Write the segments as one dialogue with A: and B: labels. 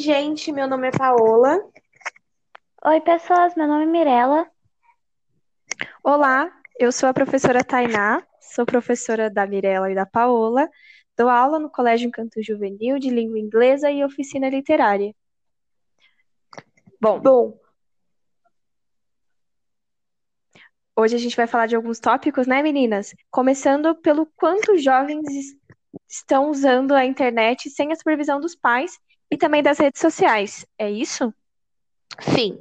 A: Gente, meu nome é Paola.
B: Oi, pessoas, meu nome é Mirella.
C: Olá, eu sou a professora Tainá, sou professora da Mirella e da Paola, dou aula no Colégio Encanto Juvenil de Língua Inglesa e Oficina Literária. Bom,
A: Bom,
C: hoje a gente vai falar de alguns tópicos, né, meninas? Começando pelo quanto os jovens es- estão usando a internet sem a supervisão dos pais e também das redes sociais. É isso?
A: sim.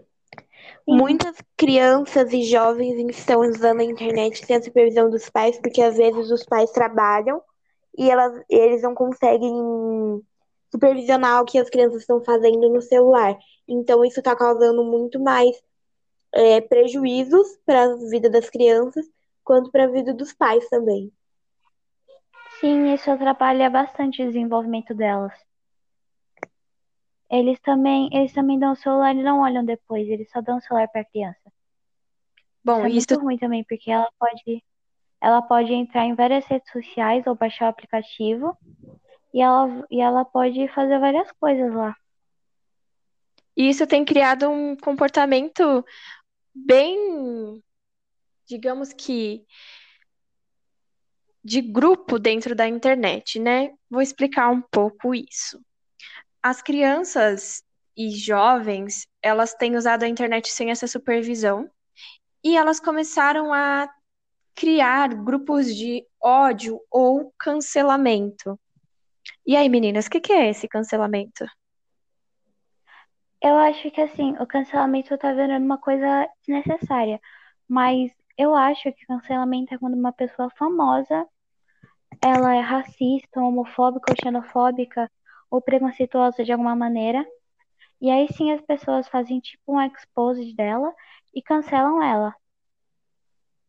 A: Muitas crianças e jovens estão usando a internet sem a supervisão dos pais, porque às vezes os pais trabalham e elas, eles não conseguem supervisionar o que as crianças estão fazendo no celular. Então, isso está causando muito mais é, prejuízos para a vida das crianças, quanto para a vida dos pais também.
B: Sim, isso atrapalha bastante o desenvolvimento delas. Eles também, eles também dão o celular e não olham depois, eles só dão o celular para a criança.
C: Bom,
B: Isso é
C: isso
B: muito ruim também, porque ela pode, ela pode entrar em várias redes sociais ou baixar o aplicativo e ela, e ela pode fazer várias coisas lá.
C: E isso tem criado um comportamento bem, digamos que, de grupo dentro da internet, né? Vou explicar um pouco isso. As crianças e jovens, elas têm usado a internet sem essa supervisão e elas começaram a criar grupos de ódio ou cancelamento. E aí, meninas, o que que é esse cancelamento?
B: Eu acho que assim, o cancelamento tá virando uma coisa desnecessária, mas eu acho que cancelamento é quando uma pessoa famosa, ela é racista, homofóbica ou xenofóbica ou preconceituosa de alguma maneira, e aí sim as pessoas fazem tipo um expose dela e cancelam ela.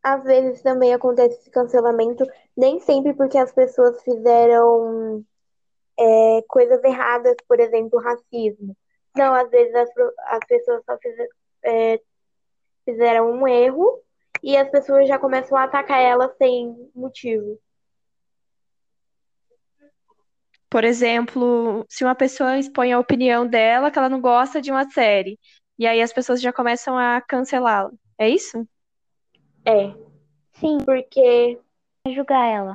A: Às vezes também acontece esse cancelamento, nem sempre porque as pessoas fizeram é, coisas erradas, por exemplo, racismo. Não, às vezes as, as pessoas só é, fizeram um erro e as pessoas já começam a atacar elas sem motivo.
C: Por exemplo, se uma pessoa expõe a opinião dela que ela não gosta de uma série, e aí as pessoas já começam a cancelá-la. É isso?
A: É,
B: Sim,
A: porque,
B: julgar ela.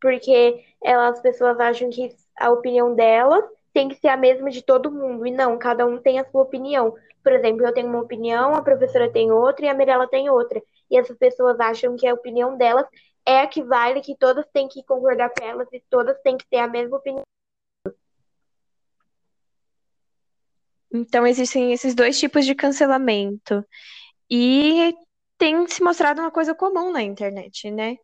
A: porque elas, as pessoas acham que a opinião delas tem que ser a mesma de todo mundo. E não, cada um tem a sua opinião. Por exemplo, eu tenho uma opinião, a professora tem outra e a Mirella tem outra. E essas pessoas acham que a opinião delas é a que vale, que todas têm que concordar com elas e todas têm que ter a mesma opinião.
C: Então existem esses dois tipos de cancelamento. E tem se mostrado uma coisa comum na internet, né?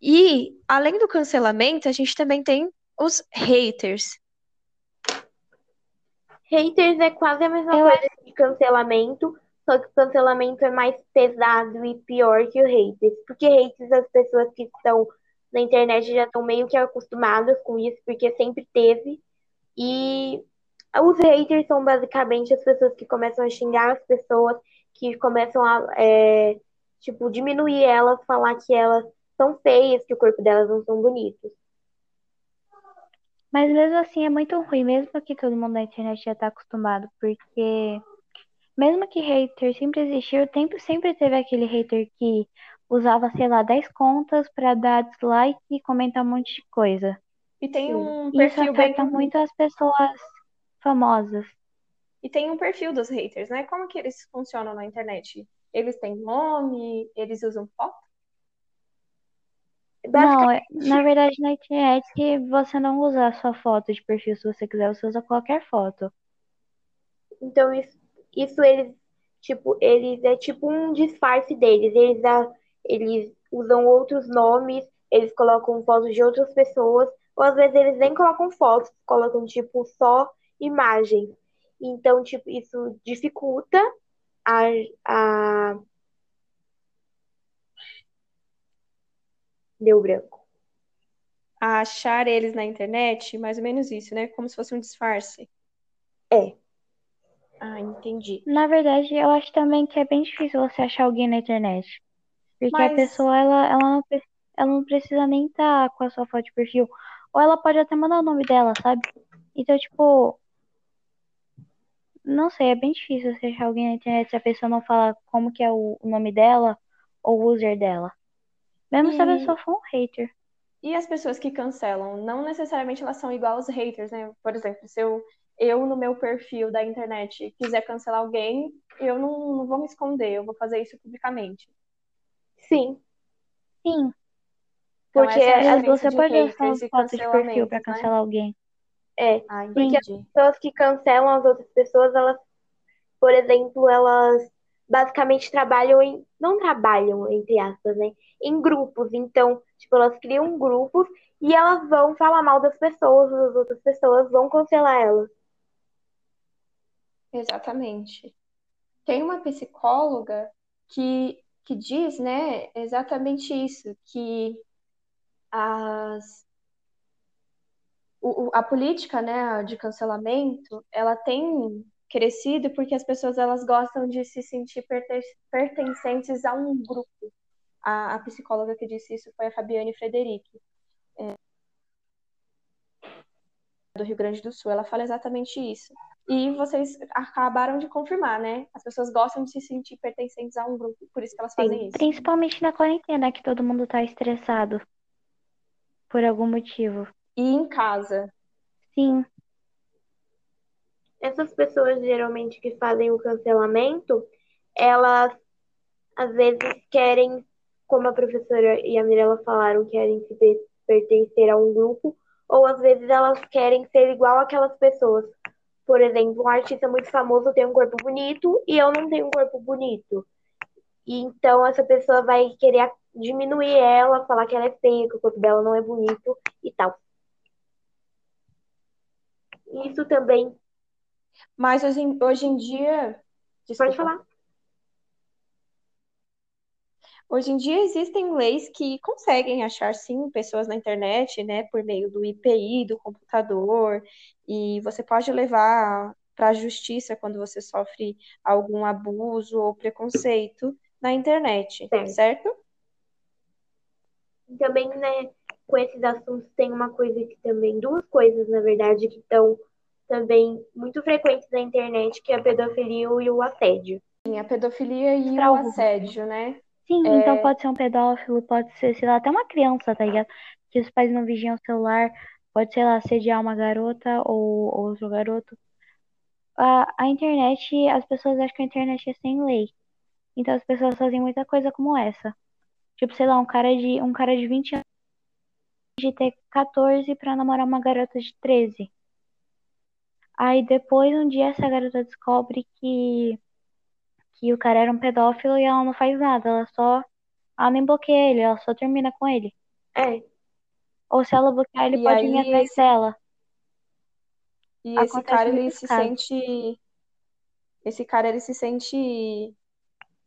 C: E, além do cancelamento, a gente também tem os haters.
A: Haters é quase a mesma
B: Eu
A: coisa de cancelamento, só que o cancelamento é mais pesado e pior que o haters. Porque haters, as pessoas que estão na internet já estão meio que acostumadas com isso, porque sempre teve. E os haters são basicamente as pessoas que começam a xingar as pessoas, que começam a, é, tipo, diminuir elas, falar que elas são feias, que o corpo delas não são bonitos.
B: Mas mesmo assim é muito ruim, mesmo que todo mundo na internet já tá acostumado, porque mesmo que hater sempre existiu, sempre, sempre teve aquele hater que usava, sei lá, 10 contas pra dar dislike e comentar um monte de coisa.
C: E tem
A: Sim.
C: um
B: isso
C: perfil bem.
B: afeta muito as pessoas famosas.
C: E tem um perfil dos haters, né? Como que eles funcionam na internet? Eles têm nome, eles usam foto?
B: Não, é- na verdade na internet você não usa a sua foto de perfil se você quiser, você usa qualquer foto.
A: Então, isso, isso eles, tipo, eles é tipo um disfarce deles. Eles, eles usam outros nomes, eles colocam fotos de outras pessoas, ou às vezes eles nem colocam fotos, colocam, tipo, só imagens. Então, tipo, isso dificulta a, a... Deu branco.
C: A achar eles na internet, mais ou menos isso, né? Como se fosse um disfarce.
A: É.
C: Ah, entendi.
B: Na verdade, eu acho também que é bem difícil você achar alguém na internet. Porque a
C: Mas-
B: pessoa, ela, ela, não, ela não precisa nem estar com a sua foto de perfil. Ou ela pode até mandar o nome dela, sabe? Então, tipo, não sei, é bem difícil você achar alguém na internet se a pessoa não fala como que é o nome dela ou o user dela. Mesmo se a
C: E-
B: pessoa for um hater.
C: E as pessoas que cancelam, não necessariamente elas são igual aos haters, né? Por exemplo, se eu, eu no meu perfil da internet quiser cancelar alguém, eu não, não vou me esconder, eu vou fazer isso publicamente.
A: Sim,
B: Sim,
C: Então,
A: Porque
C: é a
A: às
B: mas
C: diferença
B: você
C: de
B: pode usar
C: haters e
B: foto de perfil pra
C: né?
B: cancelar alguém.
A: é.
C: Ah,
A: Porque as pessoas que cancelam as outras pessoas, elas, por exemplo, elas basicamente trabalham em. Não trabalham, entre aspas, né? Em grupos. Então, tipo, elas criam grupos e elas vão falar mal das pessoas, as outras pessoas vão cancelar elas.
C: Exatamente. Tem uma psicóloga que, que diz, né, exatamente isso, que as, o, a política, né, de cancelamento, ela tem crescido porque as pessoas elas gostam de se sentir perten- pertencentes a um grupo. A, a psicóloga que disse isso foi a Fabiane Frederic, é, do Rio Grande do Sul. Ela fala exatamente isso. E vocês acabaram de confirmar, né? As pessoas gostam de se sentir pertencentes a um grupo, por isso que elas fazem
A: Sim.
C: isso.
B: Principalmente na quarentena, que todo mundo tá estressado. Por algum motivo.
C: E em casa,
B: Sim,
A: Essas pessoas geralmente que fazem o cancelamento, elas às vezes querem, como a professora e a Mirella falaram, querem se per- pertencer a um grupo, ou às vezes elas querem ser igual àquelas pessoas. Por exemplo, um artista muito famoso tem um corpo bonito e eu não tenho um corpo bonito. E então essa pessoa vai querer diminuir ela, falar que ela é feia, que o corpo dela não é bonito e tal. Isso também
C: mas hoje, em- hoje em dia, desculpa,
A: pode falar.
C: Hoje em dia existem leis que conseguem achar sim pessoas na internet, né, por meio do IPI, do computador, e você pode levar para a justiça quando você sofre algum abuso ou preconceito na internet,
A: Certo.
C: certo?
A: Também, né, com esses assuntos tem uma coisa que também, duas coisas, na verdade, que estão também muito frequentes na internet, que é a pedofilia e o assédio.
C: Sim, a pedofilia e o assédio, né?
B: Sim,
C: É.
B: então pode ser um pedófilo, pode ser, sei lá, até uma criança, tá ligado? Que os pais não vigiam o celular, pode, sei lá, assediar uma garota ou, ou outro garoto. A, a internet, as pessoas acham que a internet é sem lei. Então as pessoas fazem muita coisa como essa. Tipo, sei lá, um cara de, um cara de 20 anos de ter 14 pra namorar uma garota de 13. Aí depois, um dia, essa garota descobre que, que o cara era um pedófilo e ela não faz nada. Ela só. Ela nem bloqueia ele, ela só termina com ele.
A: É,
B: Ou se ela bloquear, ele
C: E
B: pode
C: aí
B: vir atrás
C: esse-
B: dela.
C: E esse
B: Acontece
C: cara, ele se
B: casos.
C: sente. Esse cara, ele se sente.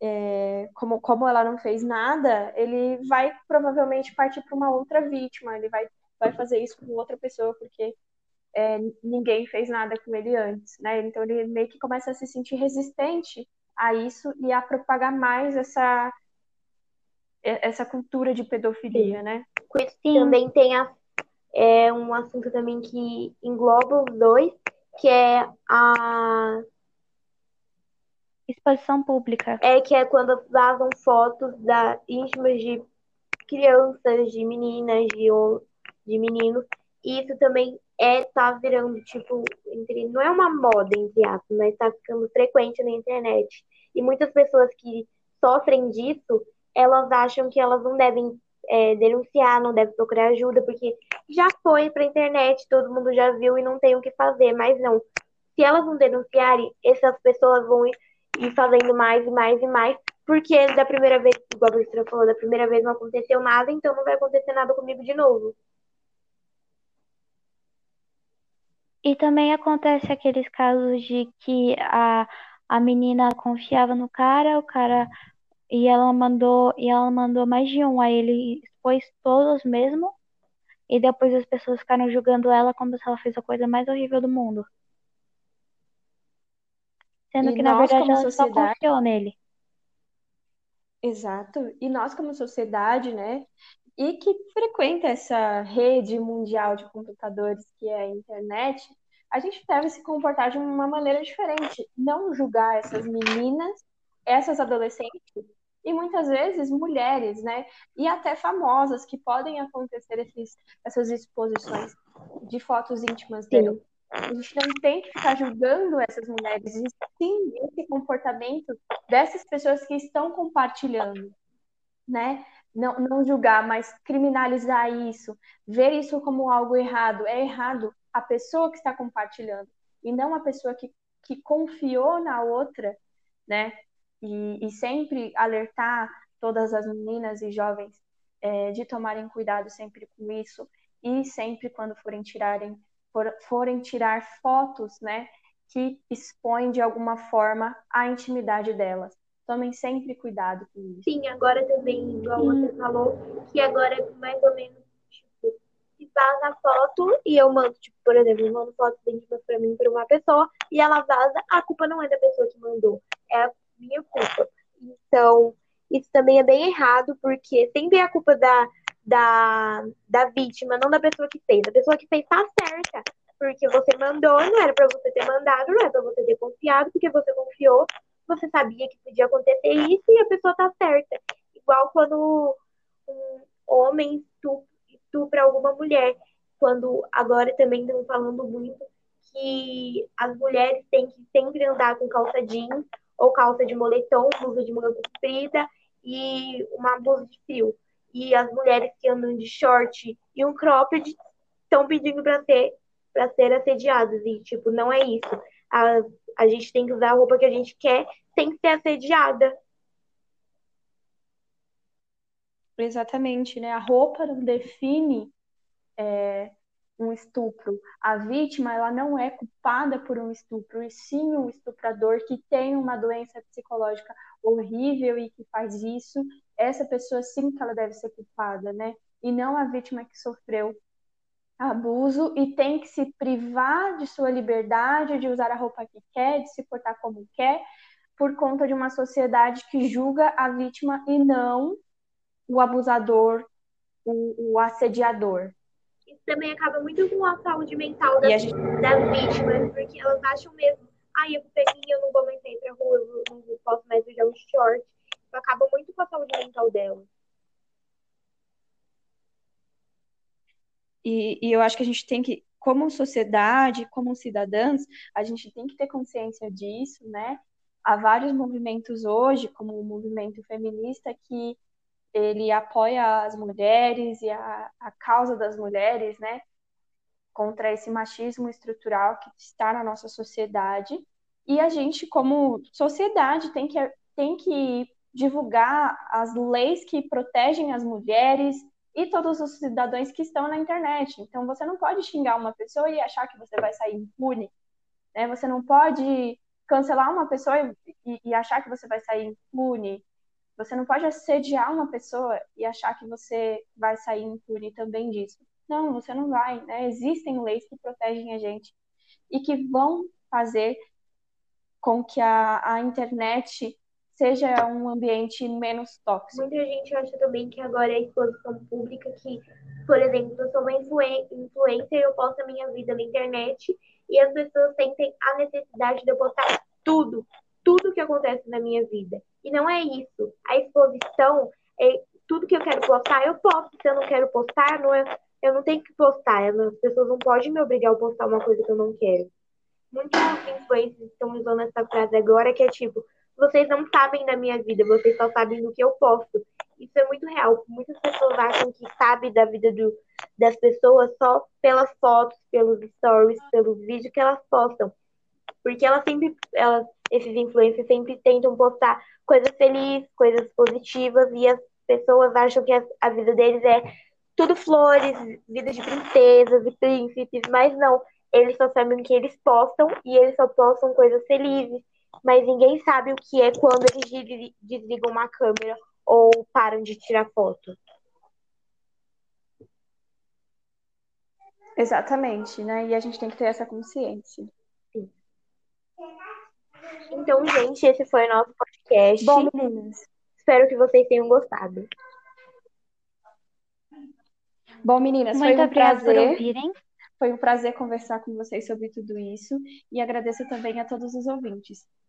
C: é, como, como ela não fez nada, ele vai provavelmente partir para uma outra vítima. Ele vai, vai fazer isso com outra pessoa, porque é, ninguém fez nada com ele antes, né? Então ele meio que começa a se sentir resistente a isso e a propagar mais essa, essa cultura de pedofilia, né?
A: com isso
B: Sim.
A: também tem a, é, um assunto também que engloba os dois, que é a
B: Exposição pública.
A: é que é quando vazam fotos da íntimas de crianças, de meninas, de, de meninos. E isso também é tá virando tipo entre não é uma moda entre aspas, mas tá ficando frequente na internet. E muitas pessoas que sofrem disso, elas acham que elas não devem é, denunciar, não devem procurar ajuda, porque já foi pra internet, todo mundo já viu e não tem o que fazer. Mas não. Se elas não denunciarem, essas pessoas vão ir ir fazendo mais e mais e mais, porque da primeira vez, igual a professora falou, da primeira vez não aconteceu nada, então não vai acontecer nada comigo de novo.
B: E também acontece aqueles casos de que a, a menina confiava no cara, o cara e ela mandou e ela mandou mais de um, aí ele expôs todos mesmo, e depois as pessoas ficaram julgando ela como se ela fez a coisa mais horrível do mundo. Sendo
C: E
B: que na
C: nós,
B: verdade
C: como
B: ela só
C: sociedade-
B: confiou nele.
C: Exato. E nós, como sociedade, né, e que frequenta essa rede mundial de computadores que é a internet, a gente deve se comportar de uma maneira diferente, não julgar essas meninas, essas adolescentes e muitas vezes mulheres, né? E até famosas que podem acontecer esses, essas exposições de fotos íntimas dele. A gente não tem que ficar julgando essas mulheres, e sim esse comportamento dessas pessoas que estão compartilhando, né? Não, não julgar, mas criminalizar isso, ver isso como algo errado. É errado a pessoa que está compartilhando e não a pessoa que, que confiou na outra, né? e, e sempre alertar todas as meninas e jovens é, de tomarem cuidado sempre com isso e sempre quando forem tirarem for, forem tirar fotos, né, que expõem de alguma forma a intimidade delas. Tomem sempre cuidado com isso.
A: Sim, agora também, igual você falou, que agora é mais ou menos tipo, se vaza a foto e eu mando, tipo, por exemplo, eu mando fotos íntimas para mim para uma pessoa e ela vaza, a culpa não é da pessoa que mandou, é a minha culpa. Então, isso também é bem errado, porque sempre é a culpa da, da, da vítima, não da pessoa que fez. A pessoa que fez tá certa, porque você mandou, não era para você ter mandado, não era para você ter confiado, porque você confiou, você sabia que podia acontecer isso e a pessoa tá certa. Igual quando um homem estupra alguma mulher. Quando agora também estão falando muito que as mulheres têm que sempre andar com calça jeans ou calça de moletom, blusa de manga comprida e uma blusa de frio. E as mulheres que andam de short e um cropped estão pedindo para ser para ser assediadas e tipo não é isso. A, a gente tem que usar a roupa que a gente quer sem ser assediada.
C: Exatamente, né? A roupa não define é, um estupro. A vítima, ela não é culpada por um estupro, e sim o estuprador que tem uma doença psicológica horrível e que faz isso, essa pessoa sim que ela deve ser culpada, né? E não a vítima que sofreu abuso e tem que se privar de sua liberdade, de usar a roupa que quer, de se portar como quer, por conta de uma sociedade que julga a vítima e não o abusador, o, o assediador
A: também acaba muito com a saúde mental das, gente... das vítimas, porque elas acham mesmo, ai, eu peguei, eu não vou mais sair pra rua, eu não posso mais usar um short. Então, acaba muito com a saúde mental delas.
C: E, e eu acho que a gente tem que, como sociedade, como cidadãs, a gente tem que ter consciência disso, né? Há vários movimentos hoje, como o movimento feminista, que ele apoia as mulheres e a, a causa das mulheres, né, contra esse machismo estrutural que está na nossa sociedade. E a gente, como sociedade, tem que, tem que divulgar as leis que protegem as mulheres e todos os cidadãos que estão na internet. Então, você não pode xingar uma pessoa e achar que você vai sair impune. Né? Você não pode cancelar uma pessoa e, e achar que você vai sair impune. Você não pode assediar uma pessoa e achar que você vai sair impune também disso. Não, você não vai, né? Existem leis que protegem a gente e que vão fazer com que a, a internet seja um ambiente menos tóxico.
A: Muita gente acha também que agora é exposição pública, que, por exemplo, eu sou uma influencer, eu posto a minha vida na internet e as pessoas sentem a necessidade de eu postar tudo, tudo que acontece na minha vida. E não é isso. A exposição é tudo que eu quero postar, eu posto. Se eu não quero postar, não é, eu não tenho que postar. As pessoas não podem me obrigar a postar uma coisa que eu não quero. Muitos influencers estão usando essa frase agora, que é tipo, vocês não sabem da minha vida, vocês só sabem do que eu posto. Isso é muito real. Muitas pessoas acham que sabem da vida do, das pessoas só pelas fotos, pelos stories, pelos vídeos que elas postam. Porque elas sempre, elas, esses influencers sempre tentam postar coisas felizes, coisas positivas, e as pessoas acham que a, a vida deles é tudo flores, vida de princesas e príncipes, mas não. Eles só sabem que eles postam e eles só postam coisas felizes, mas ninguém sabe o que é quando eles desligam uma câmera ou param de tirar foto.
C: Exatamente, né? E a gente tem que ter essa consciência. Sim.
A: Então, gente, esse foi o nosso podcast.
C: Bom, meninas.
A: Espero que vocês tenham gostado.
C: Bom, meninas, Muito foi um prazer. Foi um prazer conversar com vocês sobre tudo isso e agradeço também a todos os ouvintes.